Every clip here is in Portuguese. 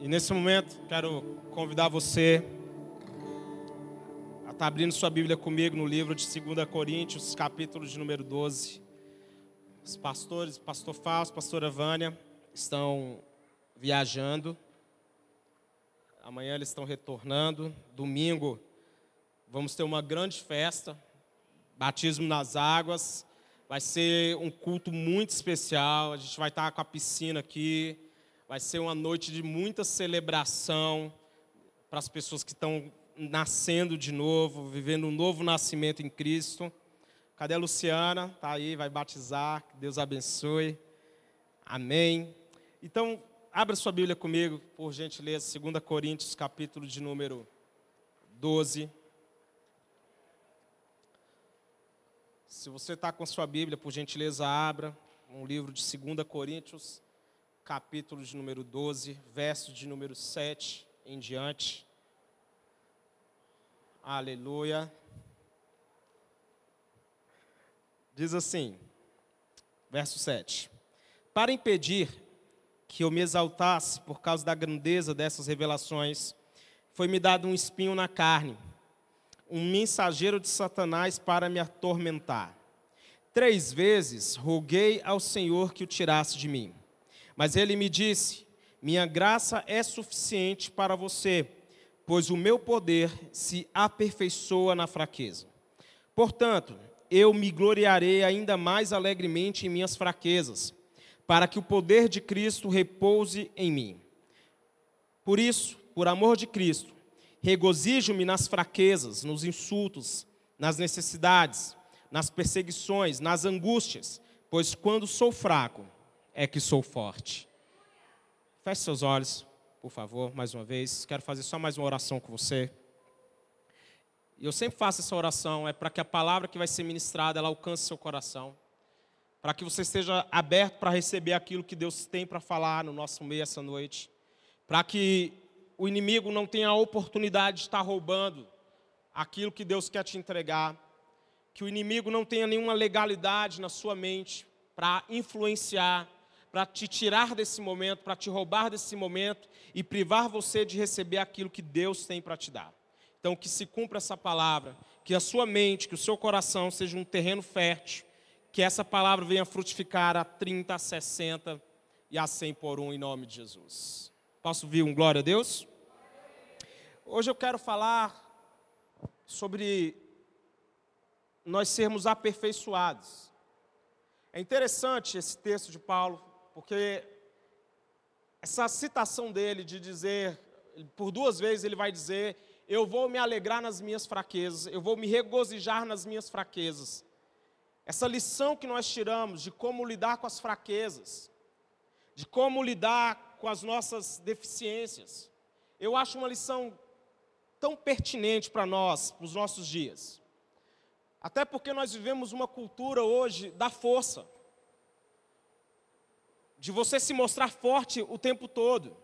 E nesse momento, quero convidar você a estar tá abrindo sua Bíblia comigo no livro de 2 Coríntios, capítulo de número 12. Os pastores, pastor Fausto, pastora Vânia, estão viajando. Amanhã eles estão retornando. Domingo, vamos ter uma grande festa, batismo nas águas. Vai ser um culto muito especial. A gente vai estar com a piscina aqui. Vai ser uma noite de muita celebração para as pessoas que estão nascendo de novo, vivendo um novo nascimento em Cristo. Cadê a Luciana? Está aí, vai batizar. Que Deus abençoe. Amém. Então, abra sua Bíblia comigo, por gentileza, 2 Coríntios, capítulo de número 12. Se você está com a sua Bíblia, por gentileza, abra um livro de 2 Coríntios, capítulo de número 12, verso de número 7 em diante. Aleluia. Diz assim, verso 7. Para impedir que eu me exaltasse por causa da grandeza dessas revelações, foi-me dado um espinho na carne um mensageiro de Satanás para me atormentar. Três vezes roguei ao Senhor que o tirasse de mim. Mas ele me disse: Minha graça é suficiente para você, pois o meu poder se aperfeiçoa na fraqueza. Portanto, eu me gloriarei ainda mais alegremente em minhas fraquezas, para que o poder de Cristo repouse em mim. Por isso, por amor de Cristo, Regozijo-me nas fraquezas, nos insultos, nas necessidades, nas perseguições, nas angústias, pois quando sou fraco é que sou forte. Feche seus olhos, por favor, mais uma vez. Quero fazer só mais uma oração com você. E eu sempre faço essa oração, é para que a palavra que vai ser ministrada, ela alcance seu coração. Para que você esteja aberto para receber aquilo que Deus tem para falar no nosso meio essa noite. Para que o inimigo não tem a oportunidade de estar roubando aquilo que Deus quer te entregar, que o inimigo não tenha nenhuma legalidade na sua mente para influenciar, para te tirar desse momento, para te roubar desse momento e privar você de receber aquilo que Deus tem para te dar. Então, que se cumpra essa palavra, que a sua mente, que o seu coração seja um terreno fértil, que essa palavra venha frutificar a 30, a 60 e a 100 por um, em nome de Jesus. Posso ouvir um glória a Deus? Hoje eu quero falar sobre nós sermos aperfeiçoados. É interessante esse texto de Paulo, porque essa citação dele de dizer, por duas vezes ele vai dizer: Eu vou me alegrar nas minhas fraquezas, eu vou me regozijar nas minhas fraquezas. Essa lição que nós tiramos de como lidar com as fraquezas, de como lidar com as nossas deficiências. Eu acho uma lição tão pertinente para nós, para os nossos dias. Até porque nós vivemos uma cultura hoje da força, de você se mostrar forte o tempo todo,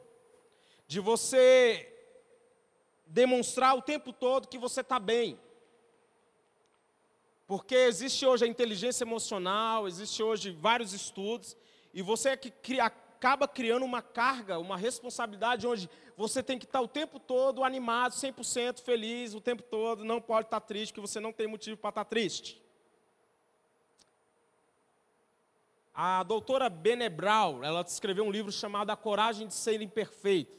de você demonstrar o tempo todo que você está bem. Porque existe hoje a inteligência emocional, existe hoje vários estudos, e você é que cria, acaba criando uma carga, uma responsabilidade onde você tem que estar o tempo todo animado, 100% feliz, o tempo todo, não pode estar triste, porque você não tem motivo para estar triste. A doutora Benebral, ela escreveu um livro chamado A Coragem de Ser Imperfeito.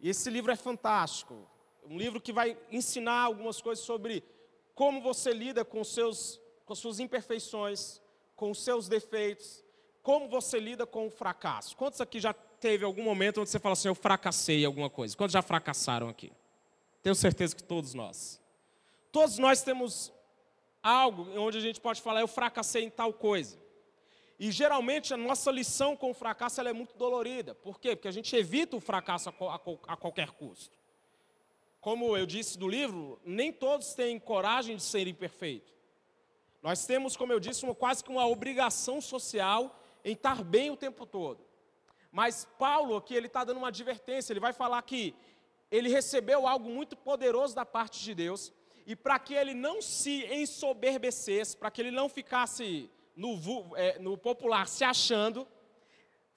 E esse livro é fantástico. Um livro que vai ensinar algumas coisas sobre como você lida com, seus, com suas imperfeições, com os seus defeitos, como você lida com o fracasso? Quantos aqui já teve algum momento onde você fala assim, eu fracassei em alguma coisa? Quantos já fracassaram aqui? Tenho certeza que todos nós. Todos nós temos algo onde a gente pode falar, eu fracassei em tal coisa. E geralmente a nossa lição com o fracasso é muito dolorida. Por quê? Porque a gente evita o fracasso a, a, a qualquer custo. Como eu disse no livro, nem todos têm coragem de serem perfeitos. Nós temos, como eu disse, uma, quase que uma obrigação social em estar bem o tempo todo. Mas Paulo aqui, ele está dando uma advertência, ele vai falar que ele recebeu algo muito poderoso da parte de Deus, e para que ele não se ensoberbecesse, para que ele não ficasse no, é, no popular se achando,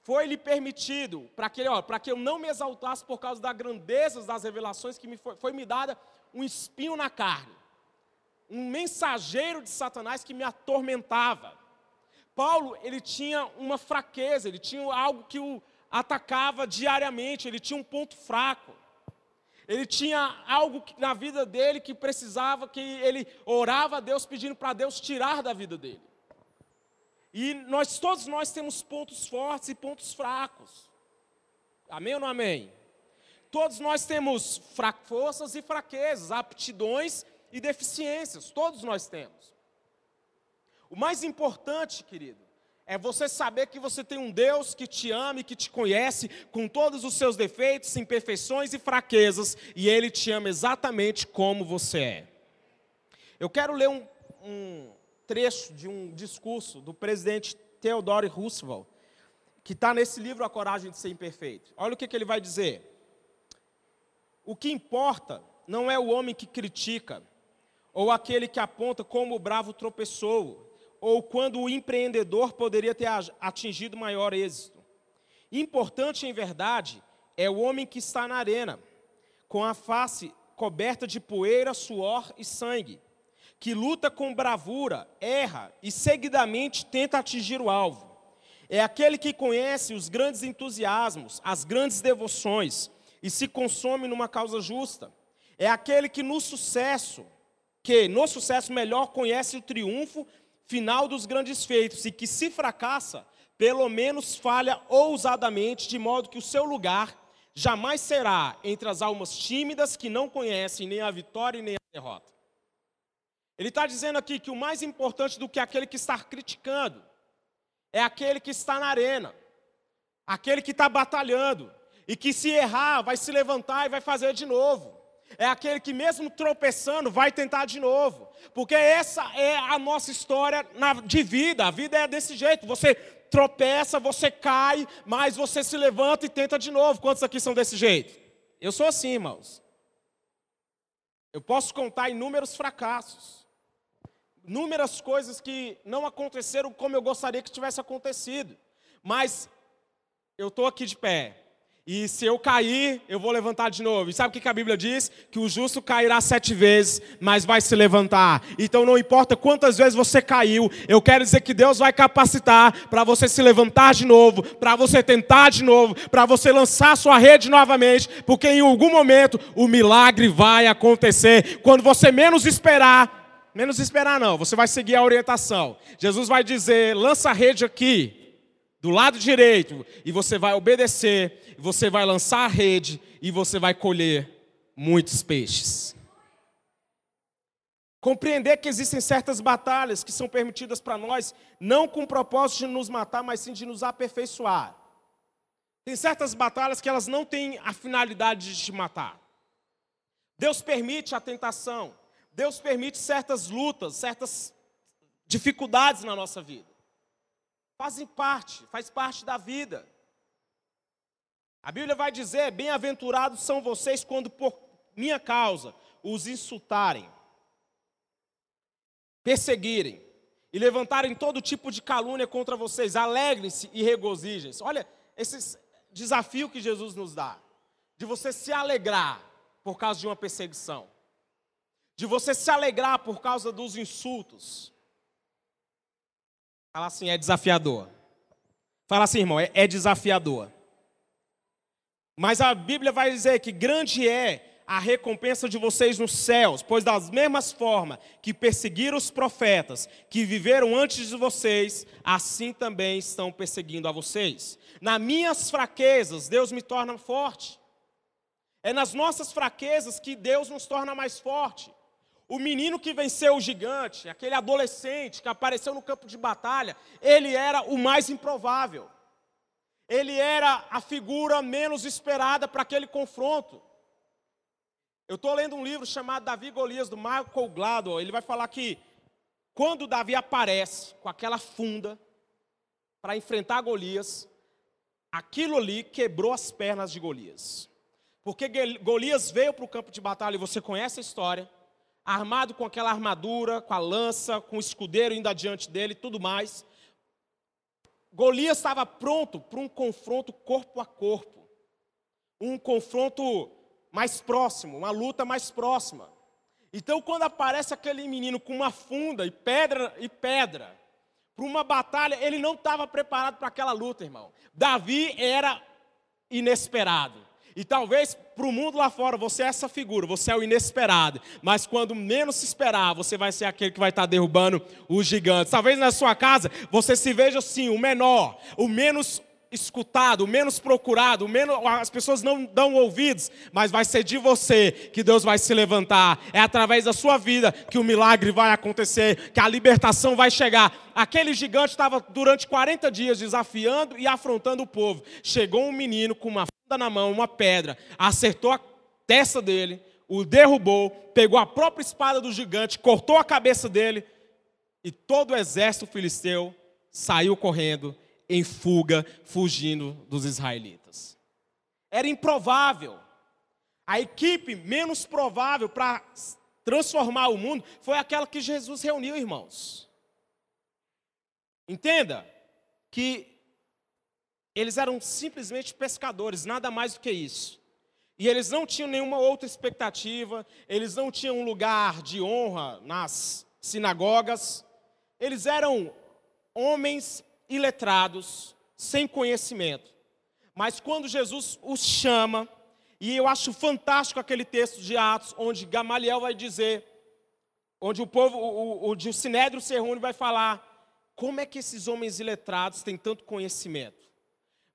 foi-lhe permitido, para que, que eu não me exaltasse por causa das grandezas das revelações que me foi, foi me dada um espinho na carne, um mensageiro de Satanás que me atormentava. Paulo, ele tinha uma fraqueza, ele tinha algo que o atacava diariamente, ele tinha um ponto fraco. Ele tinha algo na vida dele que precisava, que ele orava a Deus pedindo para Deus tirar da vida dele. E nós todos nós temos pontos fortes e pontos fracos. Amém ou não amém? Todos nós temos forças e fraquezas, aptidões e deficiências, todos nós temos. O mais importante, querido, é você saber que você tem um Deus que te ama e que te conhece com todos os seus defeitos, imperfeições e fraquezas, e Ele te ama exatamente como você é. Eu quero ler um, um trecho de um discurso do presidente Theodore Roosevelt, que está nesse livro A Coragem de Ser Imperfeito. Olha o que, que ele vai dizer. O que importa não é o homem que critica, ou aquele que aponta como o bravo tropeçou, ou quando o empreendedor poderia ter atingido maior êxito. Importante, em verdade, é o homem que está na arena, com a face coberta de poeira, suor e sangue, que luta com bravura, erra e seguidamente tenta atingir o alvo. É aquele que conhece os grandes entusiasmos, as grandes devoções e se consome numa causa justa. É aquele que no sucesso, que no sucesso melhor conhece o triunfo final dos grandes feitos, e que se fracassa, pelo menos falha ousadamente, de modo que o seu lugar jamais será entre as almas tímidas que não conhecem nem a vitória nem a derrota. Ele está dizendo aqui que o mais importante do que aquele que está criticando é aquele que está na arena, aquele que está batalhando, e que se errar, vai se levantar e vai fazer de novo é aquele que, mesmo tropeçando, vai tentar de novo. Porque essa é a nossa história de vida. A vida é desse jeito. Você tropeça, você cai, mas você se levanta e tenta de novo. Quantos aqui são desse jeito? Eu sou assim, irmãos. Eu posso contar inúmeros fracassos, inúmeras coisas que não aconteceram como eu gostaria que tivesse acontecido, mas eu estou aqui de pé, e se eu cair, eu vou levantar de novo. E sabe o que a Bíblia diz? Que o justo cairá sete vezes, mas vai se levantar. Então não importa quantas vezes você caiu, eu quero dizer que Deus vai capacitar para você se levantar de novo, para você tentar de novo, para você lançar sua rede novamente, porque em algum momento o milagre vai acontecer. Quando você menos esperar, menos esperar não, você vai seguir a orientação. Jesus vai dizer: lança a rede aqui do lado direito, e você vai obedecer, você vai lançar a rede e você vai colher muitos peixes. Compreender que existem certas batalhas que são permitidas para nós, não com o propósito de nos matar, mas sim de nos aperfeiçoar. Tem certas batalhas que elas não têm a finalidade de te matar. Deus permite a tentação, Deus permite certas lutas, certas dificuldades na nossa vida fazem parte, faz parte da vida. A Bíblia vai dizer: bem-aventurados são vocês quando por minha causa os insultarem, perseguirem e levantarem todo tipo de calúnia contra vocês. Alegrem-se e regozijem-se. Olha esse desafio que Jesus nos dá, de você se alegrar por causa de uma perseguição, de você se alegrar por causa dos insultos, Fala assim, é desafiador. Fala assim, irmão, é, é desafiador. Mas a Bíblia vai dizer que grande é a recompensa de vocês nos céus, pois das mesmas formas que perseguiram os profetas que viveram antes de vocês, assim também estão perseguindo a vocês. Nas minhas fraquezas, Deus me torna forte. É nas nossas fraquezas que Deus nos torna mais forte. O menino que venceu o gigante, aquele adolescente que apareceu no campo de batalha, ele era o mais improvável. Ele era a figura menos esperada para aquele confronto. Eu estou lendo um livro chamado Davi Golias, do Michael Gladwell. Ele vai falar que quando Davi aparece com aquela funda para enfrentar Golias, aquilo ali quebrou as pernas de Golias. Porque Golias veio para o campo de batalha, e você conhece a história armado com aquela armadura, com a lança, com o escudeiro indo adiante dele tudo mais. Golias estava pronto para um confronto corpo a corpo, um confronto mais próximo, uma luta mais próxima. Então, quando aparece aquele menino com uma funda e pedra e pedra, para uma batalha, ele não estava preparado para aquela luta, irmão. Davi era inesperado. E talvez para o mundo lá fora você é essa figura, você é o inesperado. Mas quando menos se esperar, você vai ser aquele que vai estar derrubando os gigantes. Talvez na sua casa você se veja assim, o menor, o menos escutado, o menos procurado, o menos, as pessoas não dão ouvidos, mas vai ser de você que Deus vai se levantar. É através da sua vida que o milagre vai acontecer, que a libertação vai chegar. Aquele gigante estava durante 40 dias desafiando e afrontando o povo. Chegou um menino com uma na mão, uma pedra, acertou a testa dele, o derrubou, pegou a própria espada do gigante, cortou a cabeça dele e todo o exército filisteu saiu correndo em fuga, fugindo dos israelitas. Era improvável. A equipe menos provável para transformar o mundo foi aquela que Jesus reuniu, irmãos. Entenda que eles eram simplesmente pescadores, nada mais do que isso. E eles não tinham nenhuma outra expectativa, eles não tinham um lugar de honra nas sinagogas. Eles eram homens iletrados, sem conhecimento. Mas quando Jesus os chama, e eu acho fantástico aquele texto de Atos, onde Gamaliel vai dizer, onde o povo, o, o, o Sinédrio se reúne e vai falar, como é que esses homens iletrados têm tanto conhecimento?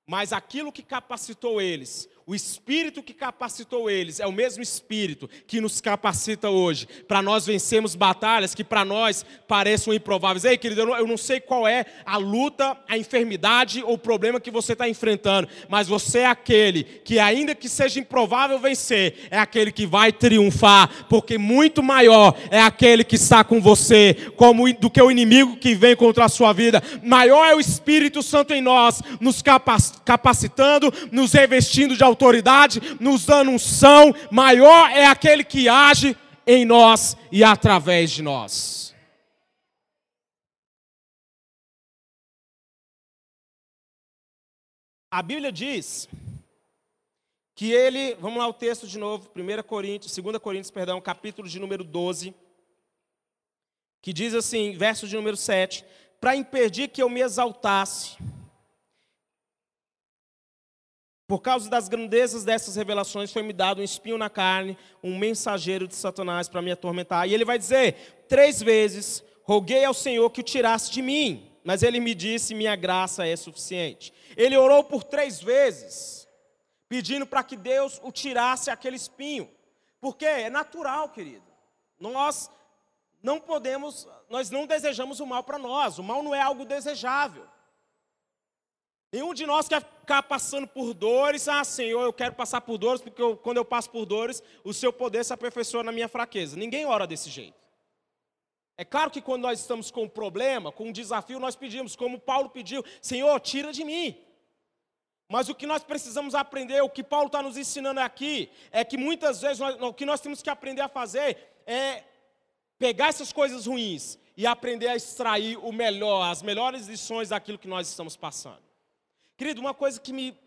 Mas aquilo que capacitou eles o espírito que capacitou eles é o mesmo espírito que nos capacita hoje para nós vencermos batalhas que para nós pareçam improváveis. Ei, querido, eu não sei qual é a luta, a enfermidade ou o problema que você está enfrentando, mas você é aquele que, ainda que seja improvável vencer, é aquele que vai triunfar, porque muito maior é aquele que está com você como do que o inimigo que vem contra a sua vida. Maior é o Espírito Santo em nós, nos capacitando, nos revestindo de autoridade autoridade, nos dando unção, maior é aquele que age em nós e através de nós. A Bíblia diz que ele, vamos lá o texto de novo, 1 Coríntios, 2 Coríntios, perdão, capítulo de número 12, que diz assim, verso de número 7, para impedir que eu me exaltasse, por causa das grandezas dessas revelações, foi-me dado um espinho na carne, um mensageiro de Satanás para me atormentar. E ele vai dizer: três vezes roguei ao Senhor que o tirasse de mim, mas ele me disse: minha graça é suficiente. Ele orou por três vezes, pedindo para que Deus o tirasse aquele espinho, porque é natural, querido. Nós não podemos, nós não desejamos o mal para nós, o mal não é algo desejável. Nenhum de nós quer ficar passando por dores. Ah, Senhor, eu quero passar por dores, porque eu, quando eu passo por dores, o seu poder se aperfeiçoa na minha fraqueza. Ninguém ora desse jeito. É claro que quando nós estamos com um problema, com um desafio, nós pedimos, como Paulo pediu, Senhor, tira de mim. Mas o que nós precisamos aprender, o que Paulo está nos ensinando aqui, é que muitas vezes nós, o que nós temos que aprender a fazer é pegar essas coisas ruins e aprender a extrair o melhor, as melhores lições daquilo que nós estamos passando. Querido, uma coisa que me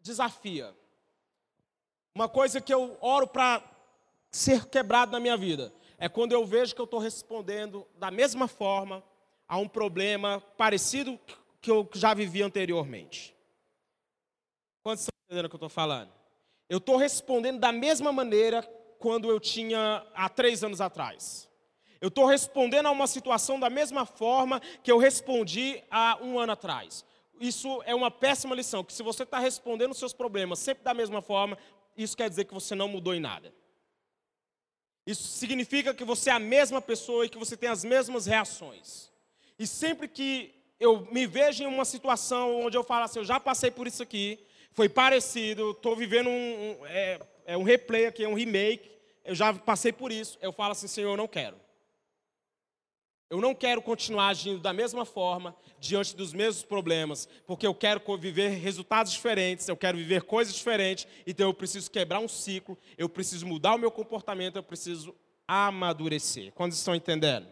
desafia, uma coisa que eu oro para ser quebrado na minha vida, é quando eu vejo que eu estou respondendo da mesma forma a um problema parecido que eu já vivi anteriormente. Quantos estão entendendo o que eu estou falando? Eu estou respondendo da mesma maneira quando eu tinha há três anos atrás. Eu estou respondendo a uma situação da mesma forma que eu respondi há um ano atrás isso é uma péssima lição, que se você está respondendo os seus problemas sempre da mesma forma, isso quer dizer que você não mudou em nada. Isso significa que você é a mesma pessoa e que você tem as mesmas reações. E sempre que eu me vejo em uma situação onde eu falo assim, eu já passei por isso aqui, foi parecido, estou vivendo um, um, é, é um replay aqui, é um remake, eu já passei por isso, eu falo assim, Senhor, eu não quero. Eu não quero continuar agindo da mesma forma diante dos mesmos problemas, porque eu quero viver resultados diferentes, eu quero viver coisas diferentes, então eu preciso quebrar um ciclo, eu preciso mudar o meu comportamento, eu preciso amadurecer. Quando estão entendendo?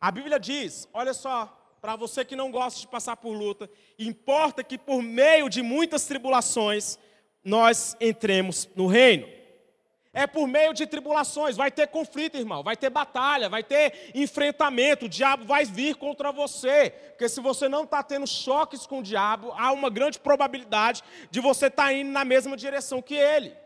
A Bíblia diz, olha só, para você que não gosta de passar por luta, importa que por meio de muitas tribulações nós entremos no reino. É por meio de tribulações, vai ter conflito, irmão, vai ter batalha, vai ter enfrentamento, o diabo vai vir contra você, porque se você não está tendo choques com o diabo, há uma grande probabilidade de você estar tá indo na mesma direção que ele.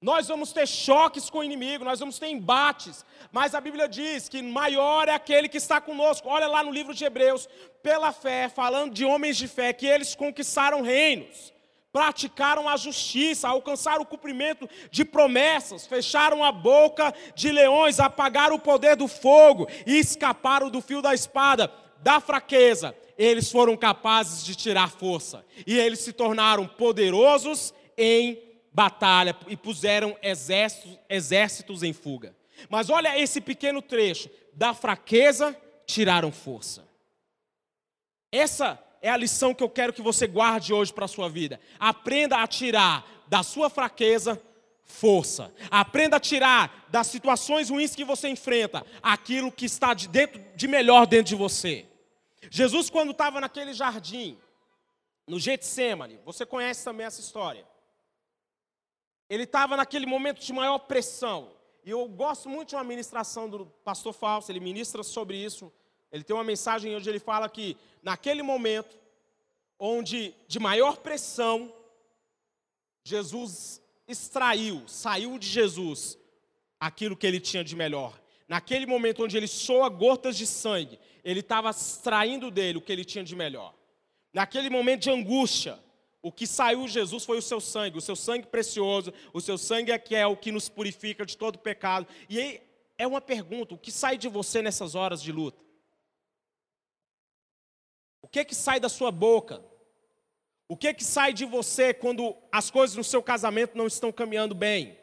Nós vamos ter choques com o inimigo, nós vamos ter embates, mas a Bíblia diz que maior é aquele que está conosco. Olha lá no livro de Hebreus, pela fé, falando de homens de fé, que eles conquistaram reinos praticaram a justiça, alcançaram o cumprimento de promessas, fecharam a boca de leões, apagaram o poder do fogo e escaparam do fio da espada, da fraqueza. Eles foram capazes de tirar força e eles se tornaram poderosos em batalha e puseram exércitos, exércitos em fuga. Mas olha esse pequeno trecho: da fraqueza tiraram força. Essa é a lição que eu quero que você guarde hoje para a sua vida. Aprenda a tirar da sua fraqueza força. Aprenda a tirar das situações ruins que você enfrenta aquilo que está de, dentro, de melhor dentro de você. Jesus, quando estava naquele jardim, no Getsemane, você conhece também essa história. Ele estava naquele momento de maior pressão. E eu gosto muito de uma ministração do pastor Fausto, ele ministra sobre isso ele tem uma mensagem onde ele fala que naquele momento, onde de maior pressão, Jesus extraiu, saiu de Jesus aquilo que ele tinha de melhor. Naquele momento onde ele soa gotas de sangue, ele estava extraindo dele o que ele tinha de melhor. Naquele momento de angústia, o que saiu de Jesus foi o seu sangue, o seu sangue precioso, o seu sangue é que é o que nos purifica de todo pecado. E aí é uma pergunta: o que sai de você nessas horas de luta? O que que sai da sua boca? O que que sai de você quando as coisas no seu casamento não estão caminhando bem?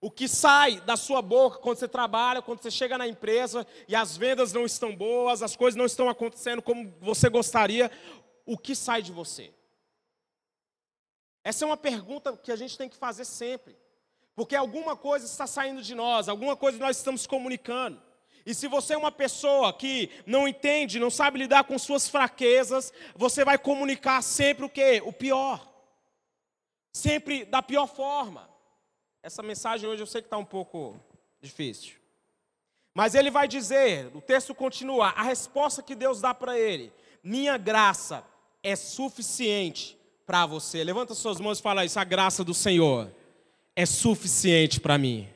O que sai da sua boca quando você trabalha, quando você chega na empresa e as vendas não estão boas, as coisas não estão acontecendo como você gostaria, o que sai de você? Essa é uma pergunta que a gente tem que fazer sempre. Porque alguma coisa está saindo de nós, alguma coisa nós estamos comunicando. E se você é uma pessoa que não entende, não sabe lidar com suas fraquezas, você vai comunicar sempre o quê? O pior. Sempre da pior forma. Essa mensagem hoje eu sei que está um pouco difícil. Mas ele vai dizer, o texto continua, a resposta que Deus dá para ele: Minha graça é suficiente para você. Levanta suas mãos e fala isso: a graça do Senhor é suficiente para mim.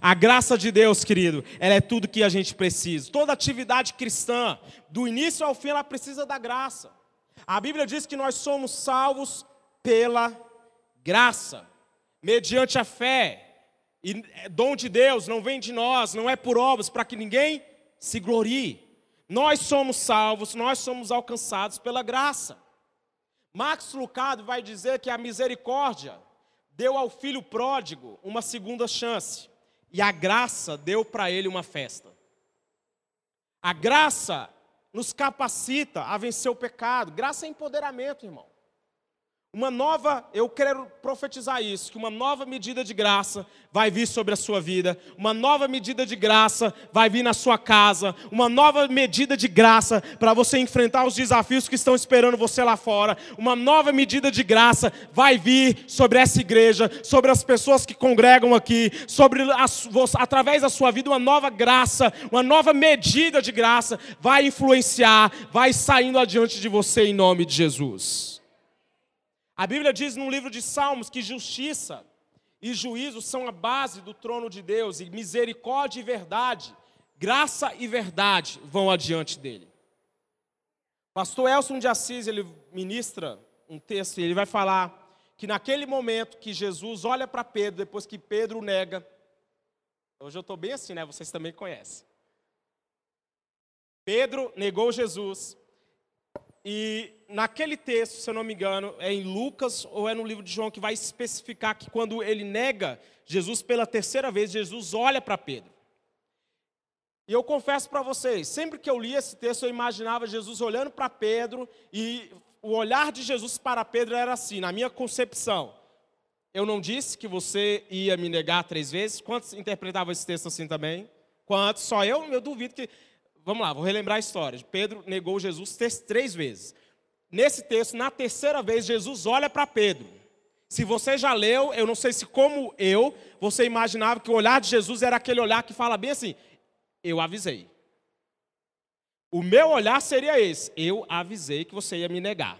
A graça de Deus, querido, ela é tudo que a gente precisa. Toda atividade cristã, do início ao fim, ela precisa da graça. A Bíblia diz que nós somos salvos pela graça, mediante a fé. E é dom de Deus não vem de nós, não é por obras, para que ninguém se glorie. Nós somos salvos, nós somos alcançados pela graça. Max Lucado vai dizer que a misericórdia deu ao filho pródigo uma segunda chance e a graça deu para ele uma festa. A graça nos capacita a vencer o pecado. Graça é empoderamento, irmão. Uma nova, eu quero profetizar isso, que uma nova medida de graça vai vir sobre a sua vida, uma nova medida de graça vai vir na sua casa, uma nova medida de graça para você enfrentar os desafios que estão esperando você lá fora, uma nova medida de graça vai vir sobre essa igreja, sobre as pessoas que congregam aqui, sobre através da sua vida uma nova graça, uma nova medida de graça vai influenciar, vai saindo adiante de você em nome de Jesus. A Bíblia diz no livro de Salmos que justiça e juízo são a base do trono de Deus, e misericórdia e verdade, graça e verdade vão adiante dele. Pastor Elson de Assis, ele ministra um texto e ele vai falar que naquele momento que Jesus olha para Pedro, depois que Pedro nega, hoje eu estou bem assim, né? Vocês também conhecem. Pedro negou Jesus, e naquele texto, se eu não me engano, é em Lucas ou é no livro de João que vai especificar que quando ele nega Jesus pela terceira vez, Jesus olha para Pedro. E eu confesso para vocês, sempre que eu li esse texto, eu imaginava Jesus olhando para Pedro e o olhar de Jesus para Pedro era assim, na minha concepção. Eu não disse que você ia me negar três vezes? Quantos interpretavam esse texto assim também? Quantos? Só eu? Eu duvido que vamos lá, vou relembrar a história. Pedro negou Jesus três vezes. Nesse texto, na terceira vez, Jesus olha para Pedro. Se você já leu, eu não sei se como eu, você imaginava que o olhar de Jesus era aquele olhar que fala bem assim: eu avisei. O meu olhar seria esse: eu avisei que você ia me negar.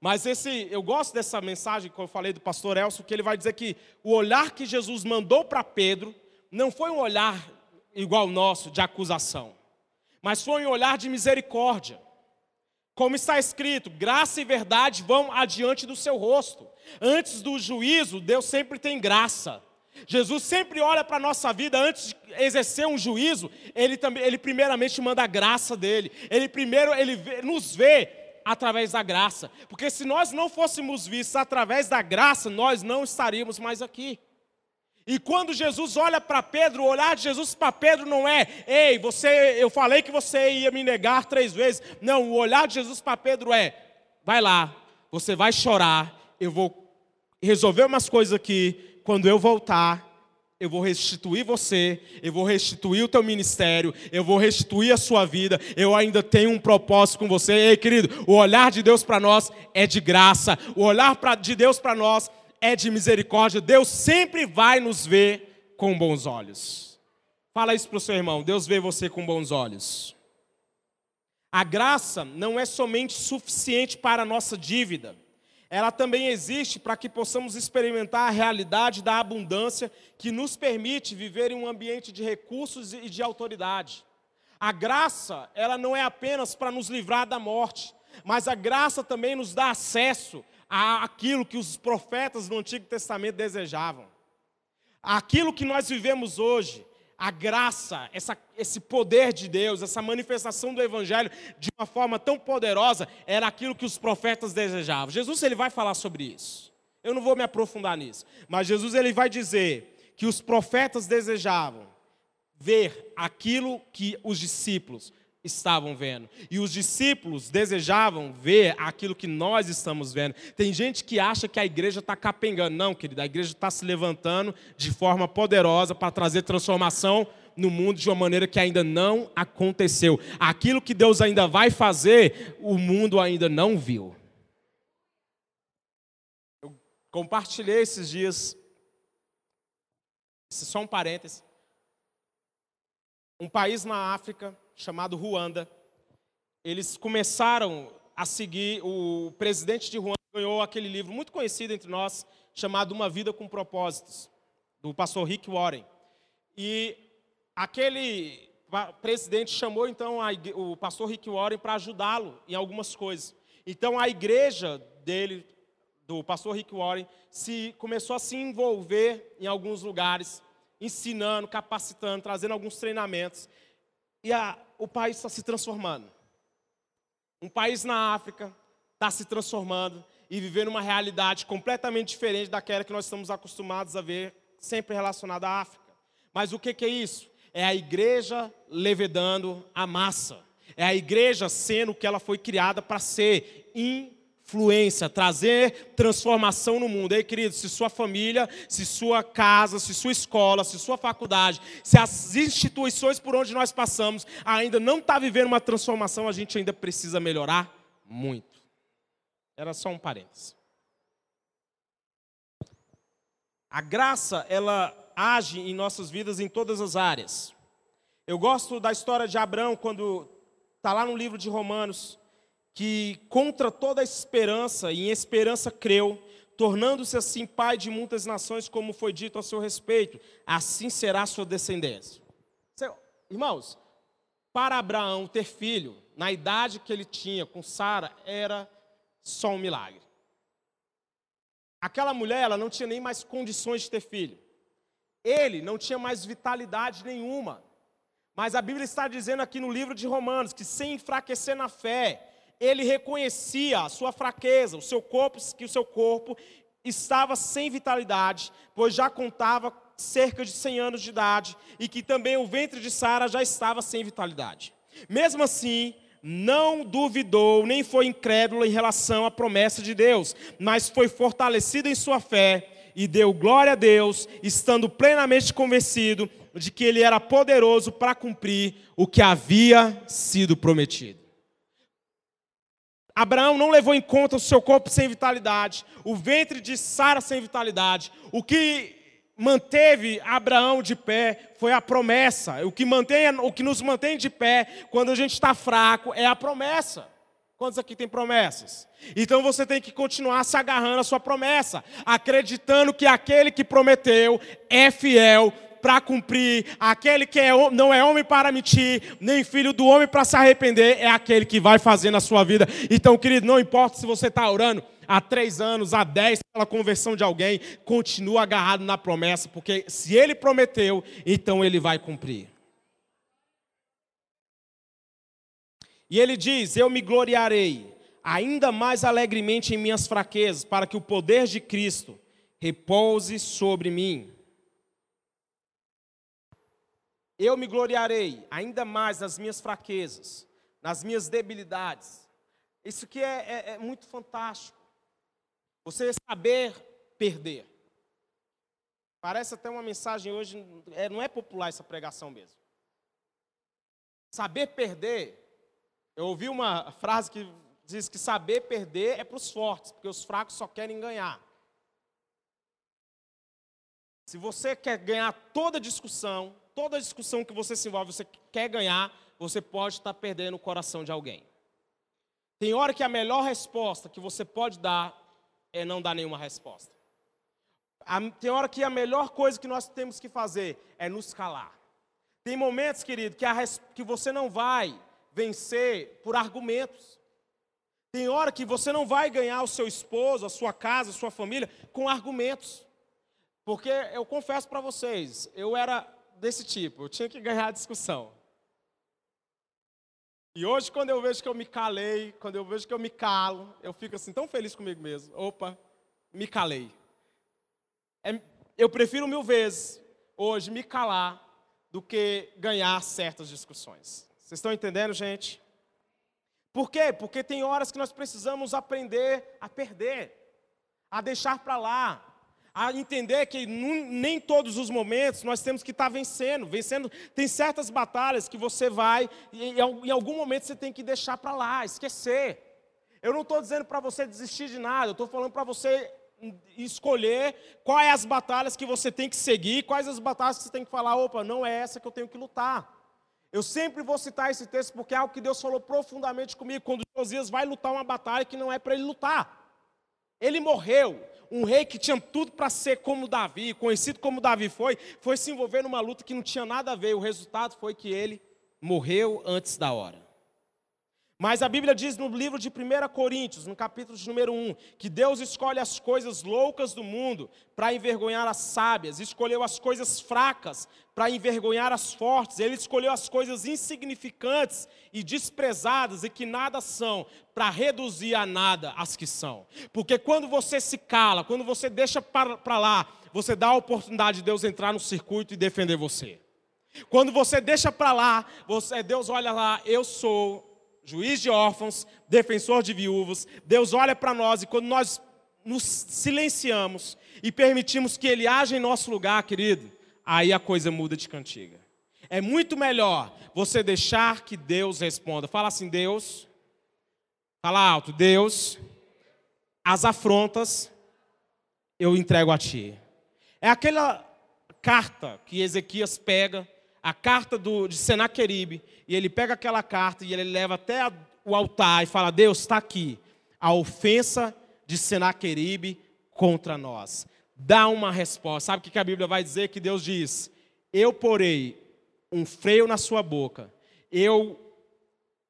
Mas esse, eu gosto dessa mensagem que eu falei do pastor Elcio, que ele vai dizer que o olhar que Jesus mandou para Pedro não foi um olhar igual ao nosso de acusação, mas foi um olhar de misericórdia. Como está escrito, graça e verdade vão adiante do seu rosto. Antes do juízo, Deus sempre tem graça. Jesus sempre olha para a nossa vida antes de exercer um juízo, ele também, ele primeiramente manda a graça dele. Ele primeiro ele vê, nos vê através da graça, porque se nós não fôssemos vistos através da graça, nós não estaríamos mais aqui. E quando Jesus olha para Pedro, o olhar de Jesus para Pedro não é, ei, você, eu falei que você ia me negar três vezes. Não, o olhar de Jesus para Pedro é, vai lá, você vai chorar, eu vou resolver umas coisas aqui, quando eu voltar, eu vou restituir você, eu vou restituir o teu ministério, eu vou restituir a sua vida, eu ainda tenho um propósito com você. Ei, querido, o olhar de Deus para nós é de graça, o olhar de Deus para nós é de misericórdia. Deus sempre vai nos ver com bons olhos. Fala isso para o seu irmão, Deus vê você com bons olhos. A graça não é somente suficiente para a nossa dívida ela também existe para que possamos experimentar a realidade da abundância que nos permite viver em um ambiente de recursos e de autoridade. A graça, ela não é apenas para nos livrar da morte, mas a graça também nos dá acesso àquilo que os profetas do Antigo Testamento desejavam. Aquilo que nós vivemos hoje, a graça, essa, esse poder de Deus, essa manifestação do Evangelho de uma forma tão poderosa, era aquilo que os profetas desejavam. Jesus ele vai falar sobre isso. Eu não vou me aprofundar nisso, mas Jesus ele vai dizer que os profetas desejavam ver aquilo que os discípulos estavam vendo. E os discípulos desejavam ver aquilo que nós estamos vendo. Tem gente que acha que a igreja está capengando. Não, querida, a igreja está se levantando de forma poderosa para trazer transformação no mundo de uma maneira que ainda não aconteceu. Aquilo que Deus ainda vai fazer, o mundo ainda não viu. Eu compartilhei esses dias, só um parêntese, um país na África chamado Ruanda. Eles começaram a seguir, o presidente de Ruanda ganhou aquele livro muito conhecido entre nós, chamado Uma Vida com Propósitos, do pastor Rick Warren. E aquele presidente chamou então o pastor Rick Warren para ajudá-lo em algumas coisas. Então a igreja dele, do pastor Rick Warren, se começou a se envolver em alguns lugares, ensinando, capacitando, trazendo alguns treinamentos. E a, o país está se transformando. Um país na África está se transformando e vivendo uma realidade completamente diferente daquela que nós estamos acostumados a ver, sempre relacionada à África. Mas o que, que é isso? É a igreja levedando a massa. É a igreja sendo o que ela foi criada para ser, influência, trazer transformação no mundo. Ei, querido, se sua família, se sua casa, se sua escola, se sua faculdade, se as instituições por onde nós passamos ainda não está vivendo uma transformação, a gente ainda precisa melhorar muito. Era só um parênteses. A graça, ela age em nossas vidas em todas as áreas. Eu gosto da história de Abraão, quando está lá no livro de Romanos, que contra toda esperança e em esperança creu, tornando-se assim pai de muitas nações, como foi dito a seu respeito, assim será a sua descendência. Irmãos, para Abraão ter filho, na idade que ele tinha com Sara, era só um milagre. Aquela mulher, ela não tinha nem mais condições de ter filho. Ele não tinha mais vitalidade nenhuma. Mas a Bíblia está dizendo aqui no livro de Romanos que sem enfraquecer na fé, ele reconhecia a sua fraqueza, o seu corpo, que o seu corpo estava sem vitalidade, pois já contava cerca de 100 anos de idade e que também o ventre de Sara já estava sem vitalidade. Mesmo assim, não duvidou, nem foi incrédulo em relação à promessa de Deus, mas foi fortalecido em sua fé e deu glória a Deus, estando plenamente convencido de que ele era poderoso para cumprir o que havia sido prometido. Abraão não levou em conta o seu corpo sem vitalidade, o ventre de Sara sem vitalidade. O que manteve Abraão de pé foi a promessa. O que, mantém, o que nos mantém de pé quando a gente está fraco é a promessa. Quantos aqui tem promessas? Então você tem que continuar se agarrando à sua promessa, acreditando que aquele que prometeu é fiel para cumprir, aquele que é, não é homem para mentir, nem filho do homem para se arrepender, é aquele que vai fazer na sua vida. Então, querido, não importa se você está orando, há três anos, há dez, pela conversão de alguém, continua agarrado na promessa, porque se ele prometeu, então ele vai cumprir. E ele diz: Eu me gloriarei ainda mais alegremente em minhas fraquezas, para que o poder de Cristo repouse sobre mim. Eu me gloriarei ainda mais nas minhas fraquezas, nas minhas debilidades. Isso que é, é, é muito fantástico. Você saber perder. Parece até uma mensagem hoje, é, não é popular essa pregação mesmo. Saber perder. Eu ouvi uma frase que diz que saber perder é para os fortes, porque os fracos só querem ganhar. Se você quer ganhar toda discussão, toda discussão que você se envolve, você quer ganhar, você pode estar perdendo o coração de alguém. Tem hora que a melhor resposta que você pode dar é não dar nenhuma resposta. Tem hora que a melhor coisa que nós temos que fazer é nos calar. Tem momentos, querido, que, a, que você não vai vencer por argumentos. Tem hora que você não vai ganhar o seu esposo, a sua casa, a sua família com argumentos. Porque eu confesso para vocês, eu era desse tipo, eu tinha que ganhar a discussão. E hoje, quando eu vejo que eu me calei, quando eu vejo que eu me calo, eu fico assim tão feliz comigo mesmo. Opa, me calei. É, eu prefiro mil vezes hoje me calar do que ganhar certas discussões. Vocês estão entendendo, gente? Por quê? Porque tem horas que nós precisamos aprender a perder, a deixar para lá, a entender que nem todos os momentos nós temos que estar tá vencendo. Vencendo, tem certas batalhas que você vai e em algum momento você tem que deixar para lá, esquecer. Eu não estou dizendo para você desistir de nada, eu estou falando para você escolher quais as batalhas que você tem que seguir, quais as batalhas que você tem que falar, opa, não é essa que eu tenho que lutar. Eu sempre vou citar esse texto porque é algo que Deus falou profundamente comigo, quando Josias vai lutar uma batalha que não é para ele lutar. Ele morreu, um rei que tinha tudo para ser como Davi, conhecido como Davi foi, foi se envolver numa luta que não tinha nada a ver. O resultado foi que ele morreu antes da hora. Mas a Bíblia diz no livro de 1 Coríntios, no capítulo de número 1, que Deus escolhe as coisas loucas do mundo para envergonhar as sábias, escolheu as coisas fracas para envergonhar as fortes, Ele escolheu as coisas insignificantes e desprezadas e que nada são, para reduzir a nada as que são. Porque quando você se cala, quando você deixa para lá, você dá a oportunidade de Deus entrar no circuito e defender você. Quando você deixa para lá, você, Deus olha lá, eu sou juiz de órfãos, defensor de viúvos. Deus olha para nós e quando nós nos silenciamos e permitimos que Ele haja em nosso lugar, querido, aí a coisa muda de cantiga. É muito melhor você deixar que Deus responda. Fala assim, Deus. Fala alto, Deus. As afrontas eu entrego a Ti. É aquela carta que Ezequias pega a carta do, de Senaqueribe, e ele pega aquela carta e ele leva até a, o altar e fala: Deus, está aqui a ofensa de Senaqueribe contra nós. Dá uma resposta. Sabe o que a Bíblia vai dizer? Que Deus diz: Eu porei um freio na sua boca, eu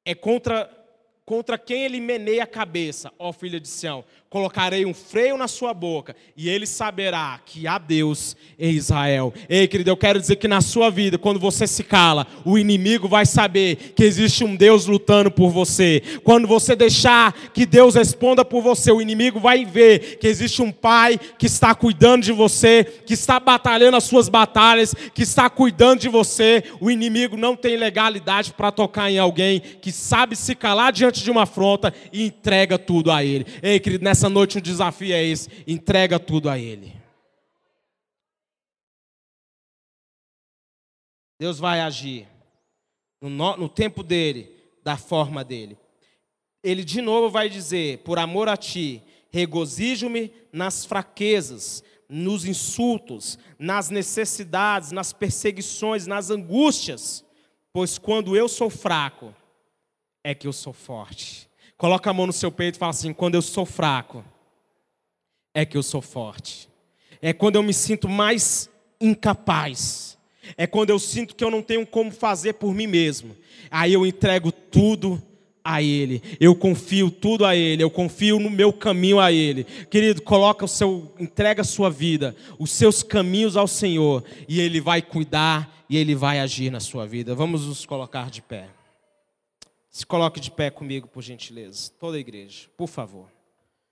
é contra contra quem ele meneia a cabeça, ó filha de Sião, colocarei um freio na sua boca, e ele saberá que há Deus em Israel. Ei, querido, eu quero dizer que na sua vida, quando você se cala, o inimigo vai saber que existe um Deus lutando por você. Quando você deixar que Deus responda por você, o inimigo vai ver que existe um pai que está cuidando de você, que está batalhando as suas batalhas, que está cuidando de você. O inimigo não tem legalidade para tocar em alguém que sabe se calar diante de uma afronta e entrega tudo a ele. Ei, querido, nessa noite o desafio é esse: entrega tudo a ele. Deus vai agir no, no tempo dele, da forma dele. Ele de novo vai dizer: Por amor a ti, regozijo-me nas fraquezas, nos insultos, nas necessidades, nas perseguições, nas angústias, pois quando eu sou fraco, é que eu sou forte. Coloca a mão no seu peito e fala assim: quando eu sou fraco, é que eu sou forte. É quando eu me sinto mais incapaz. É quando eu sinto que eu não tenho como fazer por mim mesmo. Aí eu entrego tudo a Ele. Eu confio tudo a Ele. Eu confio no meu caminho a Ele. Querido, coloca o seu, entrega a sua vida, os seus caminhos ao Senhor e Ele vai cuidar e Ele vai agir na sua vida. Vamos nos colocar de pé. Se coloque de pé comigo, por gentileza. Toda a igreja, por favor.